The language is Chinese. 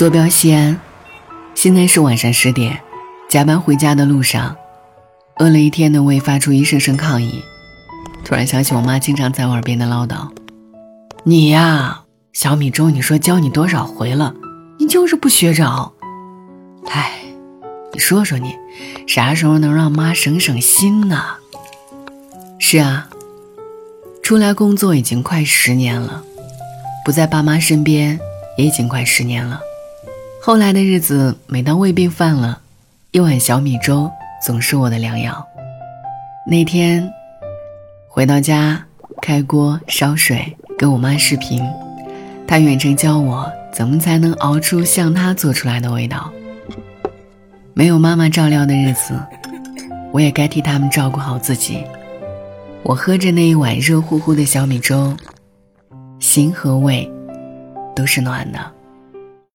坐标西安，现在是晚上十点，加班回家的路上，饿了一天的胃发出一声声抗议。突然想起我妈经常在我耳边的唠叨：“你呀，小米粥，你说教你多少回了，你就是不学着。哎，你说说你，啥时候能让妈省省心呢？”是啊，出来工作已经快十年了，不在爸妈身边也已经快十年了。后来的日子，每当胃病犯了，一碗小米粥总是我的良药。那天回到家，开锅烧水，跟我妈视频，她远程教我怎么才能熬出像她做出来的味道。没有妈妈照料的日子，我也该替他们照顾好自己。我喝着那一碗热乎乎的小米粥，心和胃都是暖的。